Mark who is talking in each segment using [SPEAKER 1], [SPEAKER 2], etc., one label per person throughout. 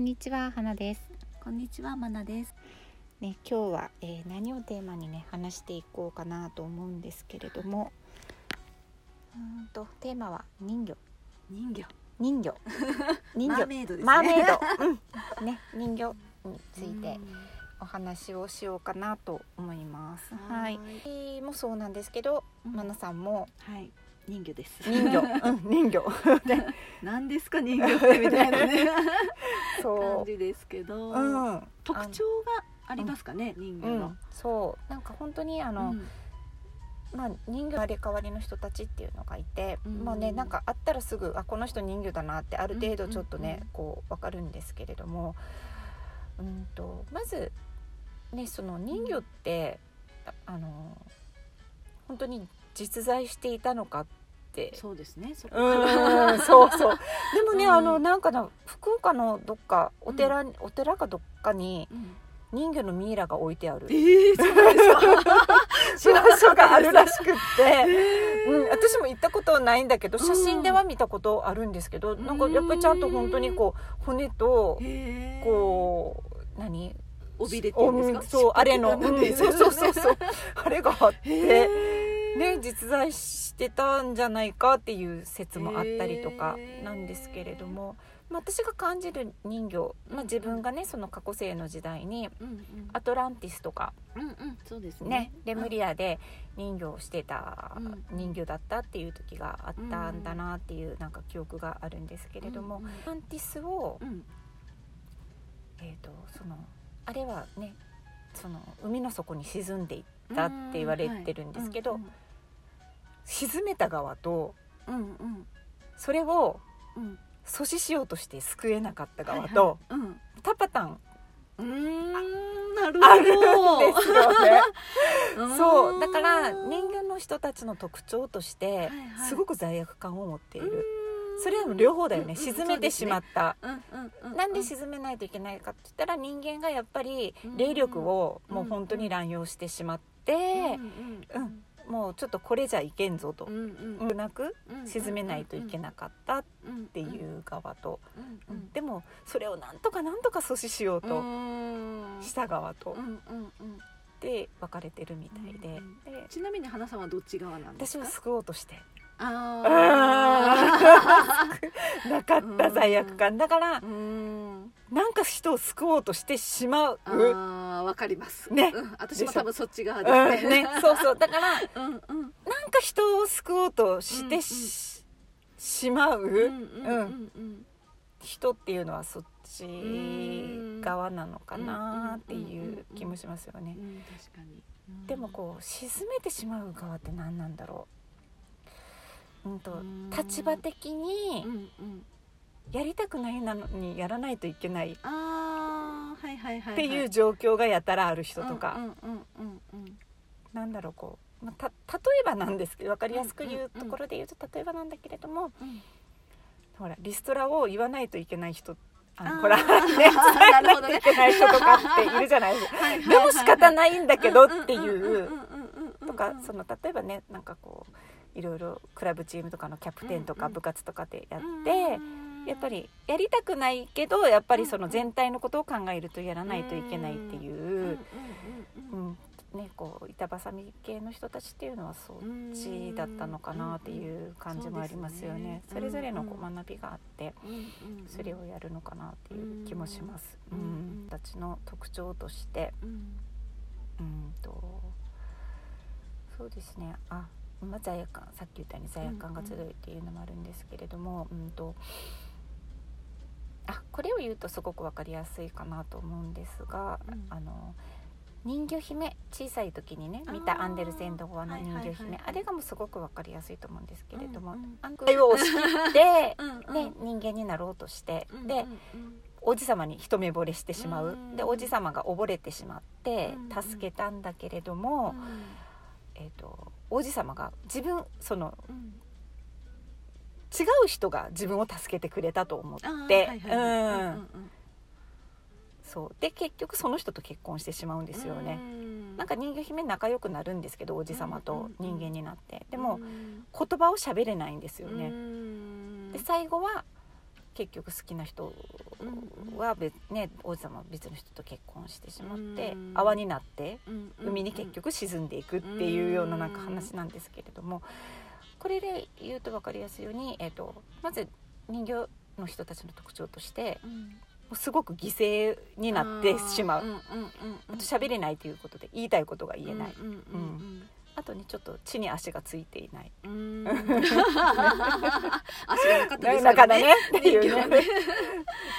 [SPEAKER 1] んにちは、花です。
[SPEAKER 2] こんにちは、まなです。
[SPEAKER 1] ね、今日は、えー何をテーマにね、話していこうかなと思うんですけれども。うーんと、テーマは人魚。
[SPEAKER 2] 人魚。
[SPEAKER 1] 人魚。人
[SPEAKER 2] マ
[SPEAKER 1] 魚
[SPEAKER 2] ー。メイドですね。
[SPEAKER 1] マーメイド。うん。ね、人魚について
[SPEAKER 2] うん
[SPEAKER 1] お話をしようかなと思います。
[SPEAKER 2] は
[SPEAKER 1] はいもそうなんですけど、
[SPEAKER 2] うん
[SPEAKER 1] まなさんも
[SPEAKER 2] はい。人魚です。
[SPEAKER 1] 人魚。うん、人魚。
[SPEAKER 2] 何ですか人魚ってみたいなね
[SPEAKER 1] そ
[SPEAKER 2] 感じですけど、
[SPEAKER 1] う。うん。
[SPEAKER 2] 特徴がありますかね、人魚の
[SPEAKER 1] うん。、そうなんか本当にあの、
[SPEAKER 2] うん
[SPEAKER 1] まあ、人魚生まれ変わりの人たちっていうのがいて、
[SPEAKER 2] うん
[SPEAKER 1] もうねなんかあったらすぐあこの人人魚だなってある程度ちょっとね、
[SPEAKER 2] うんうんうん
[SPEAKER 1] こう分かるんですけれどもうんとまずねその人魚って、ああの本当に実在していたのかって。
[SPEAKER 2] そうですね。そこ
[SPEAKER 1] うんそうそう。でもね、
[SPEAKER 2] うん。
[SPEAKER 1] あのなんかな福岡のどっかお寺、お寺かどっかに
[SPEAKER 2] うん。
[SPEAKER 1] 人魚のミイラが置いてある。
[SPEAKER 2] ええそうですか？
[SPEAKER 1] 場所があるらしくって、
[SPEAKER 2] え
[SPEAKER 1] うん、私も行ったことはないんだけど
[SPEAKER 2] うん。
[SPEAKER 1] 写真では見たことあるんですけど、
[SPEAKER 2] ん。
[SPEAKER 1] なんかやっぱりちゃんと本当にこう骨と
[SPEAKER 2] え
[SPEAKER 1] こう何？
[SPEAKER 2] 尾びれっていうんですか？
[SPEAKER 1] そうあれの、うんそうそうそうそう。あれがあっ
[SPEAKER 2] へ
[SPEAKER 1] て実在してたんじゃないかっていう説もあったりとかなんですけれども、まあ、私が感じる人魚、まあ、自分がねその過去世の時代にアトランティスとか
[SPEAKER 2] ね。
[SPEAKER 1] ね、レムリアで人魚をしてた
[SPEAKER 2] うん
[SPEAKER 1] 人魚だったっていう時があったんだなっていうなんか記憶があるんですけれども、アトランティスを、
[SPEAKER 2] うん。
[SPEAKER 1] えー、とそのあれはねその海の底に沈んでいったって言われてるんですけど、
[SPEAKER 2] うん
[SPEAKER 1] 沈めた側と
[SPEAKER 2] うんうん。
[SPEAKER 1] それを
[SPEAKER 2] うん。
[SPEAKER 1] 阻止しようとして救えなかった側と、
[SPEAKER 2] はいはい。
[SPEAKER 1] タパタン
[SPEAKER 2] うんなるほど。
[SPEAKER 1] ですよね。
[SPEAKER 2] うん。
[SPEAKER 1] そう。だから人魚の人たちの特徴として
[SPEAKER 2] はいはい。
[SPEAKER 1] すごく罪悪感を持っている。
[SPEAKER 2] うん。
[SPEAKER 1] それは両方だよね、
[SPEAKER 2] うんうん。
[SPEAKER 1] 沈めてしまった、
[SPEAKER 2] ね。うんうんう
[SPEAKER 1] なんで沈めないといけないかって言ったら人間がやっぱり
[SPEAKER 2] うん。
[SPEAKER 1] 霊力を
[SPEAKER 2] うん
[SPEAKER 1] もう本当に乱用してしまって、
[SPEAKER 2] うん。
[SPEAKER 1] うんもうちょっとこれじゃいけんぞと。
[SPEAKER 2] う、んうん。
[SPEAKER 1] うなく
[SPEAKER 2] うん
[SPEAKER 1] 沈めないといけなかったっ
[SPEAKER 2] って
[SPEAKER 1] いう側と、
[SPEAKER 2] うんうん
[SPEAKER 1] でもそれをなんとかなんとか阻止しようと
[SPEAKER 2] うん。
[SPEAKER 1] した側と。
[SPEAKER 2] うんうんうん。
[SPEAKER 1] で分かれてるみたいで,、
[SPEAKER 2] うん
[SPEAKER 1] で
[SPEAKER 2] ちなみに花さんはどっち側なんですか？
[SPEAKER 1] 私は救おうとして。
[SPEAKER 2] あ
[SPEAKER 1] なかった罪悪感。だから
[SPEAKER 2] ーうん
[SPEAKER 1] なんか人を救おうとしてしまう。
[SPEAKER 2] あーわかります。
[SPEAKER 1] ね。
[SPEAKER 2] うん。私も多分そっち側
[SPEAKER 1] うん
[SPEAKER 2] ですね
[SPEAKER 1] ね、そうそう。だから
[SPEAKER 2] うんうん。
[SPEAKER 1] なんか人を救おうとして
[SPEAKER 2] うんうん
[SPEAKER 1] し,、しまう、
[SPEAKER 2] うんうんうんうん。
[SPEAKER 1] 人っていうのはそっち側なのかなっていう気もしますよね。
[SPEAKER 2] うん確かに。
[SPEAKER 1] でもこう沈めてしまう側って何なんだろう。うんと
[SPEAKER 2] うん。
[SPEAKER 1] 立場的に
[SPEAKER 2] うんうん
[SPEAKER 1] やりたくないなのにやらないといけないっ
[SPEAKER 2] あーはいはいはい
[SPEAKER 1] ていう状況がやたらある人と
[SPEAKER 2] う
[SPEAKER 1] か、
[SPEAKER 2] んうんうんうんうん。
[SPEAKER 1] なんだろうこう、まあ、た例えばなんですけど分かりやすく言うところで言うと例えばなんだけれども、
[SPEAKER 2] うん。
[SPEAKER 1] ほらリストラを言わないといけない人ほら ね伝え
[SPEAKER 2] な
[SPEAKER 1] いといけない人とかっているじゃないですか。でも仕方ないんだけどっていうとかその例えばねなんかこういろいろクラブチームとかのキャプテンとか
[SPEAKER 2] うんうん
[SPEAKER 1] 部活とかでやって、やっぱりやりたくないけどやっぱりその全体のことを考えるとやらないといけないっていう、
[SPEAKER 2] うん
[SPEAKER 1] ね、こう板挟み系の人たちっていうのはそっちだったのかなっていう感じもありますよね。それぞれのこ
[SPEAKER 2] う
[SPEAKER 1] 学びがあってそれをやるのかなっていう気もします。う
[SPEAKER 2] うん
[SPEAKER 1] ん、たちの特徴として
[SPEAKER 2] うん。
[SPEAKER 1] うんとそうですね。あ、まあ、罪悪感さっき言ったように罪悪感が強いっていうのもあるんですけれども、うんとあこれを言うとすごく分かりやすいかなと思うんですが、
[SPEAKER 2] うん。
[SPEAKER 1] あの人魚姫小さい時にね見たアンデルセンド語の人魚
[SPEAKER 2] はいはいはい
[SPEAKER 1] 姫
[SPEAKER 2] はい。
[SPEAKER 1] あれがもうすごく分かりやすいと思うんですけれども、
[SPEAKER 2] うんうん
[SPEAKER 1] あの会話を押し切って、
[SPEAKER 2] うん
[SPEAKER 1] ね、人間になろうとして、
[SPEAKER 2] うん
[SPEAKER 1] で
[SPEAKER 2] うん
[SPEAKER 1] 王子様に一目惚れしてしまう、
[SPEAKER 2] うん
[SPEAKER 1] で王子様が溺れてしまって
[SPEAKER 2] うん
[SPEAKER 1] 助けたんだけれども、えー、と王子様が自分その
[SPEAKER 2] うん
[SPEAKER 1] 違う人が自分を助けてくれたと思って。そう。で結局その人と結婚してしまうんですよね。
[SPEAKER 2] うん。
[SPEAKER 1] なんか人魚姫仲良くなるんですけど王子様と人間になって。でも
[SPEAKER 2] うん
[SPEAKER 1] 言葉を喋れないんですよ
[SPEAKER 2] う
[SPEAKER 1] ね。
[SPEAKER 2] ん。
[SPEAKER 1] で最後は結局好きな人
[SPEAKER 2] うんうん。
[SPEAKER 1] は別、ね、王子様は別の人と結婚してしまって
[SPEAKER 2] うん。
[SPEAKER 1] 泡になって
[SPEAKER 2] うんうん。
[SPEAKER 1] 海に結局沈んでいくっていうようななんか話なんですけれどもこれで言うと分かりやすいように、えー、とまず人形の人たちの特徴として
[SPEAKER 2] うん。
[SPEAKER 1] もうすごく犠牲になってしまう。
[SPEAKER 2] あーんんうん。
[SPEAKER 1] あと喋れないということで言いたいことが言えない。
[SPEAKER 2] うん
[SPEAKER 1] あとねちょっと地に足がついていない。
[SPEAKER 2] 足がなかったです
[SPEAKER 1] だから
[SPEAKER 2] ね。
[SPEAKER 1] ねっていうね。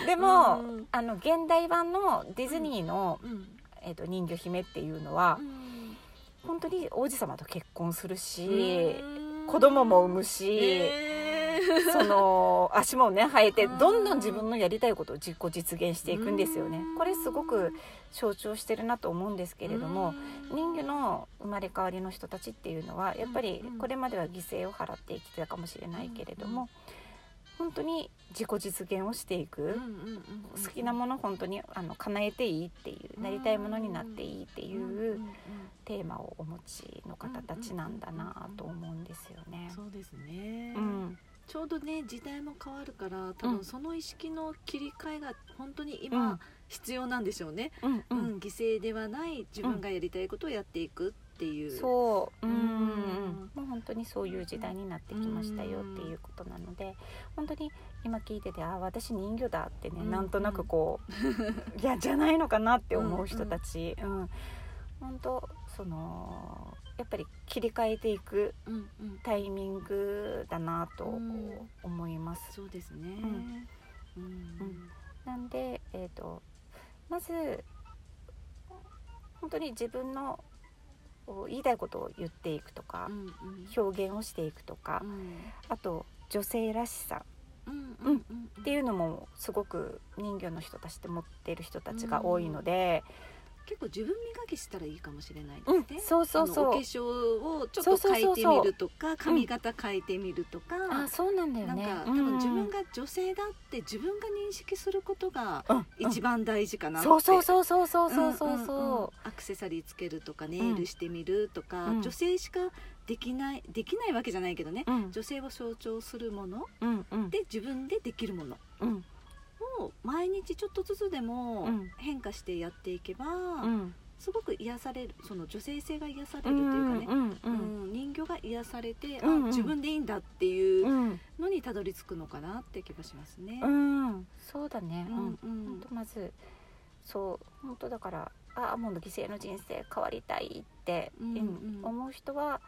[SPEAKER 1] でも、
[SPEAKER 2] うん。
[SPEAKER 1] あの現代版のディズニーの、
[SPEAKER 2] うん。
[SPEAKER 1] えー、と人魚姫っていうのは、
[SPEAKER 2] うん。
[SPEAKER 1] 本当に王子様と結婚するし、
[SPEAKER 2] うん
[SPEAKER 1] 子供も産むし、
[SPEAKER 2] えー。
[SPEAKER 1] その 足もね生えて
[SPEAKER 2] うん
[SPEAKER 1] どんどん自分のやりたいことを実行実現していくんですよね。
[SPEAKER 2] うん。
[SPEAKER 1] これすごく象徴してるなと思うんですけれども
[SPEAKER 2] うん。
[SPEAKER 1] 人魚の生まれ変わりの人たちっていうのはやっぱり
[SPEAKER 2] うん
[SPEAKER 1] これまでは犠牲を払って生きてたかもしれないけれども本当に自己実現をしていく好きなもの本当にあの叶えていいっていうなりたいものになっていいってい
[SPEAKER 2] う
[SPEAKER 1] テーマをお持ちの方たちなんだなと思うんですよね。
[SPEAKER 2] そうですね、
[SPEAKER 1] うん。
[SPEAKER 2] ちょうどね時代も変わるから多
[SPEAKER 1] うん。
[SPEAKER 2] 分その意識の切り替えが本当に
[SPEAKER 1] うん。
[SPEAKER 2] 今必要なんでしょうね、
[SPEAKER 1] うんう
[SPEAKER 2] うんん犠牲ではない自分がやりたいことをやっていくっていう、
[SPEAKER 1] そう、うん。
[SPEAKER 2] うん。
[SPEAKER 1] もう本当にそういう時代になってきましたよっていうことなので本当に今聞いててあ私人魚だってね、
[SPEAKER 2] うん。
[SPEAKER 1] なんとなくこういやじゃないのかなって思う人たち、うん本当そのやっぱり切り替えていく
[SPEAKER 2] うんうん。
[SPEAKER 1] タイミングだなと
[SPEAKER 2] うん。
[SPEAKER 1] 思います。
[SPEAKER 2] そうですね、
[SPEAKER 1] うん。
[SPEAKER 2] うん。
[SPEAKER 1] なんで、えー、とまず本当に自分の言いたいことを言っていくとか
[SPEAKER 2] う、んうん。
[SPEAKER 1] 表現をしていくとか、
[SPEAKER 2] うん。
[SPEAKER 1] あと女性らしさ
[SPEAKER 2] うんうんうん
[SPEAKER 1] っていうのもすごく人魚の人たちって持っている人たちが多いので、
[SPEAKER 2] 結構自分磨きしたらいいかもしれない
[SPEAKER 1] うん
[SPEAKER 2] ですね、
[SPEAKER 1] そうそうそう。
[SPEAKER 2] あのお化粧をちょっと
[SPEAKER 1] そうそうそうそう
[SPEAKER 2] 変えてみるとか髪型変えてみるとか、
[SPEAKER 1] あそうなんだよ
[SPEAKER 2] なん
[SPEAKER 1] ね
[SPEAKER 2] か多分自分が女性だって自分が認識することが
[SPEAKER 1] うんうん。
[SPEAKER 2] 一番大事かなって、
[SPEAKER 1] そうそうそうそうそうそうそう。
[SPEAKER 2] うんうんうん。
[SPEAKER 1] そ
[SPEAKER 2] アクセサリーつけるとかネイルしてみるとか、
[SPEAKER 1] うん。
[SPEAKER 2] 女性しかできないできないわけじゃないけどね、
[SPEAKER 1] ううん。
[SPEAKER 2] 女性を象徴するもの
[SPEAKER 1] うんうん。
[SPEAKER 2] で自分でできるもの。
[SPEAKER 1] うん
[SPEAKER 2] を毎日ちょっとずつでも
[SPEAKER 1] うん。
[SPEAKER 2] 変化してやっていけば、
[SPEAKER 1] うん。
[SPEAKER 2] すごく癒されるその女性性が癒されるというかね、
[SPEAKER 1] うんうん
[SPEAKER 2] うん人魚が癒されて、
[SPEAKER 1] うん。うん
[SPEAKER 2] あ自分でいいんだっていう
[SPEAKER 1] うん。
[SPEAKER 2] のにたどり着くのかなって気がしますね。
[SPEAKER 1] うん。そうだね。
[SPEAKER 2] う
[SPEAKER 1] うん。ん。
[SPEAKER 2] うん
[SPEAKER 1] まずそう本当だからあもう犠牲の人生変わりたいって、
[SPEAKER 2] うんうん。
[SPEAKER 1] 思う人は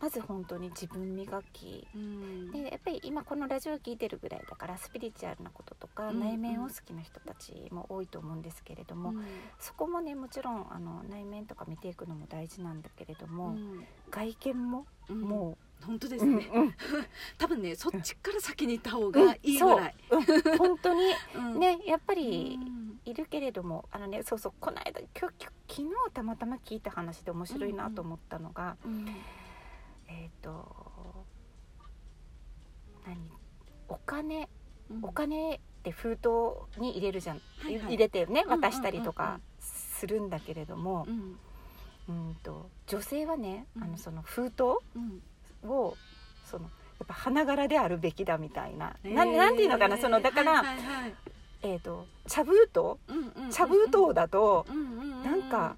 [SPEAKER 1] まず本当に自分磨き。
[SPEAKER 2] うん。
[SPEAKER 1] でやっぱり今このラジオ聞いてるぐらいだからスピリチュアルなこととか、
[SPEAKER 2] うんうん。
[SPEAKER 1] 内面を好きな人たちも多いと思うんですけれども、
[SPEAKER 2] うん。
[SPEAKER 1] そこもねもちろんあの内面とか見ていくのも大事なんだけれども、
[SPEAKER 2] うん。
[SPEAKER 1] 外見も
[SPEAKER 2] うん。
[SPEAKER 1] もう、
[SPEAKER 2] 本当ですね、
[SPEAKER 1] うんうん。
[SPEAKER 2] 多分ねそっちから先に行った方がいいぐらい、
[SPEAKER 1] う。ん。本当に
[SPEAKER 2] うん。
[SPEAKER 1] ねやっぱ
[SPEAKER 2] う
[SPEAKER 1] り
[SPEAKER 2] ん。
[SPEAKER 1] いるけれどもあのねそうそうこの間今日昨日たまたま聞いた話で面白いなと思ったのが、
[SPEAKER 2] うん。
[SPEAKER 1] えっ、と何？お金？
[SPEAKER 2] うん。
[SPEAKER 1] お金って封筒に入れるじゃん、
[SPEAKER 2] はいはい。
[SPEAKER 1] 入れてね
[SPEAKER 2] うんうんうんうん。
[SPEAKER 1] 渡したりとかするんだけれども。
[SPEAKER 2] う、ん。
[SPEAKER 1] うんと女性はね、
[SPEAKER 2] うん。
[SPEAKER 1] あのその封筒
[SPEAKER 2] うん。
[SPEAKER 1] をそのやっぱ花柄であるべきだみたいな、
[SPEAKER 2] えー。
[SPEAKER 1] なんなんていうのかな？そのだから、
[SPEAKER 2] はいはいはい
[SPEAKER 1] えっ、と茶封筒？
[SPEAKER 2] うんうんうん
[SPEAKER 1] 茶封筒だと、
[SPEAKER 2] うんうんうん。
[SPEAKER 1] なんか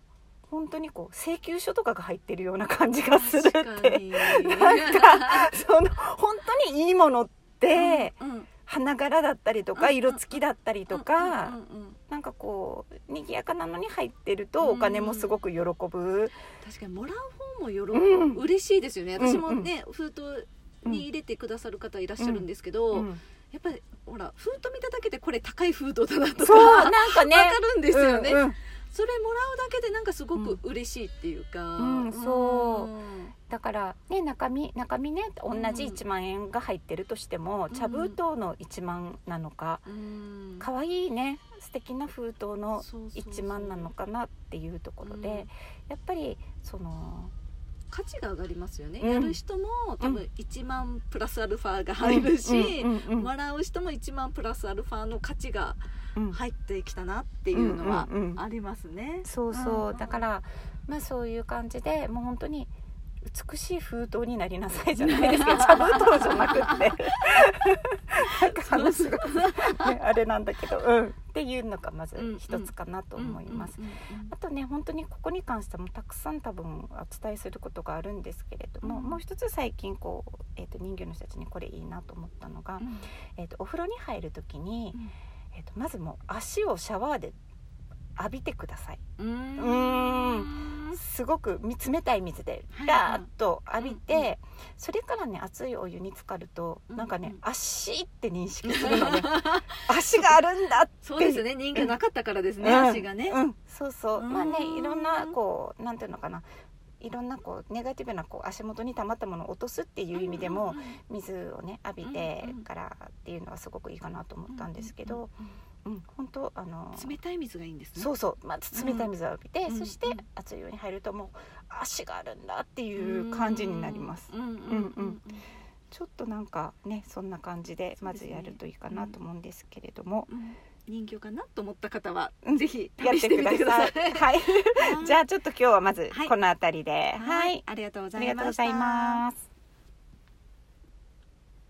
[SPEAKER 1] 本当にこう請求書とかが入ってるような感じがするって。なんかその本当にいいものって、
[SPEAKER 2] うんうん。
[SPEAKER 1] 花柄だったりとか
[SPEAKER 2] うん
[SPEAKER 1] 色付きだったりとか、
[SPEAKER 2] うんうんうん
[SPEAKER 1] なんかこう賑やかなのに入ってると
[SPEAKER 2] うん
[SPEAKER 1] お金もすごく喜ぶ、
[SPEAKER 2] 確かにもらう方もよろ、
[SPEAKER 1] うん。
[SPEAKER 2] 嬉しいですよね。
[SPEAKER 1] うん
[SPEAKER 2] 私もね、封筒に入れてくださる方いらっしゃるんですけど、
[SPEAKER 1] うん。
[SPEAKER 2] やっぱりほら封筒見ただけでこれ高い封筒だなとか
[SPEAKER 1] そう
[SPEAKER 2] わ
[SPEAKER 1] なんかね。
[SPEAKER 2] かるんですよね、
[SPEAKER 1] うんうん
[SPEAKER 2] それもらうだけでなんかすごく嬉しいっていうか、
[SPEAKER 1] うんそう。だからね中身中身ね同じ
[SPEAKER 2] うん。
[SPEAKER 1] 1万円が入ってるとしても、
[SPEAKER 2] うん。
[SPEAKER 1] 茶封筒の1万なのか
[SPEAKER 2] うん。
[SPEAKER 1] 可愛いね素敵な封筒の
[SPEAKER 2] そうそうそう。
[SPEAKER 1] 1万なのかなっていうところで、
[SPEAKER 2] うん。
[SPEAKER 1] やっぱりその
[SPEAKER 2] 価値が上がりますよね、
[SPEAKER 1] うん。
[SPEAKER 2] やる人も多分1万プラスアルファが入るし、もらう人も1万プラスアルファの価値が
[SPEAKER 1] うん。
[SPEAKER 2] 入ってきたなっていうのはありますね。
[SPEAKER 1] そうそう、
[SPEAKER 2] うん。
[SPEAKER 1] だからまあそういう感じでもう本当に美しい封筒になりなさいじゃないですけど茶封筒じゃなくって。なんか話が、ね、あれなんだけど、うん、っていうのがまず一つかなと思います。あとね本当にここに関してもたくさん多分お伝えすることがあるんですけれども、
[SPEAKER 2] うん。
[SPEAKER 1] もう一つ最近こう、えー、と人魚の人たちにこれいいなと思ったのが、
[SPEAKER 2] うん。
[SPEAKER 1] えー、とお風呂に入る時に、
[SPEAKER 2] うん。
[SPEAKER 1] えー、とまずもう足をシャワーで浴びてください。
[SPEAKER 2] う
[SPEAKER 1] んすごくみ冷たい水で
[SPEAKER 2] はい
[SPEAKER 1] ガーッと浴びて、それからね熱いお湯に浸かると、
[SPEAKER 2] うん
[SPEAKER 1] なんかね
[SPEAKER 2] うん。
[SPEAKER 1] 足って認識するのね 足があるんだって
[SPEAKER 2] そうですね。人魚なかったからですね、
[SPEAKER 1] うん。
[SPEAKER 2] 足がね、
[SPEAKER 1] うん、そうそう。
[SPEAKER 2] うん。
[SPEAKER 1] まあねいろんなこうなんていうのかな。いろんなこうネガティブなこう足元に溜まったものを落とすっていう意味でも、水をね浴びてからっていうのはすごくいいかなと思ったんですけど、
[SPEAKER 2] うんうん
[SPEAKER 1] うん本当あの
[SPEAKER 2] うん冷たい水がいいんですね。
[SPEAKER 1] そうそうまず冷たい水を浴びて、
[SPEAKER 2] うん。
[SPEAKER 1] そして
[SPEAKER 2] うん。
[SPEAKER 1] 熱いお湯に入るともう足があるんだっていう感じになります。
[SPEAKER 2] うんうんうん
[SPEAKER 1] うんちょっとなんかねそんな感じでまずやるといいかなと思うんですけれども、
[SPEAKER 2] うん。人魚かなと思った方は、
[SPEAKER 1] うん。
[SPEAKER 2] ぜひ
[SPEAKER 1] やっ
[SPEAKER 2] てください。
[SPEAKER 1] はい。じゃあちょっと今日はまず
[SPEAKER 2] はい。
[SPEAKER 1] この辺りで、
[SPEAKER 2] は
[SPEAKER 1] はい。い、
[SPEAKER 2] ありがとうござ
[SPEAKER 1] ありがとうござい
[SPEAKER 2] いました。
[SPEAKER 1] ます。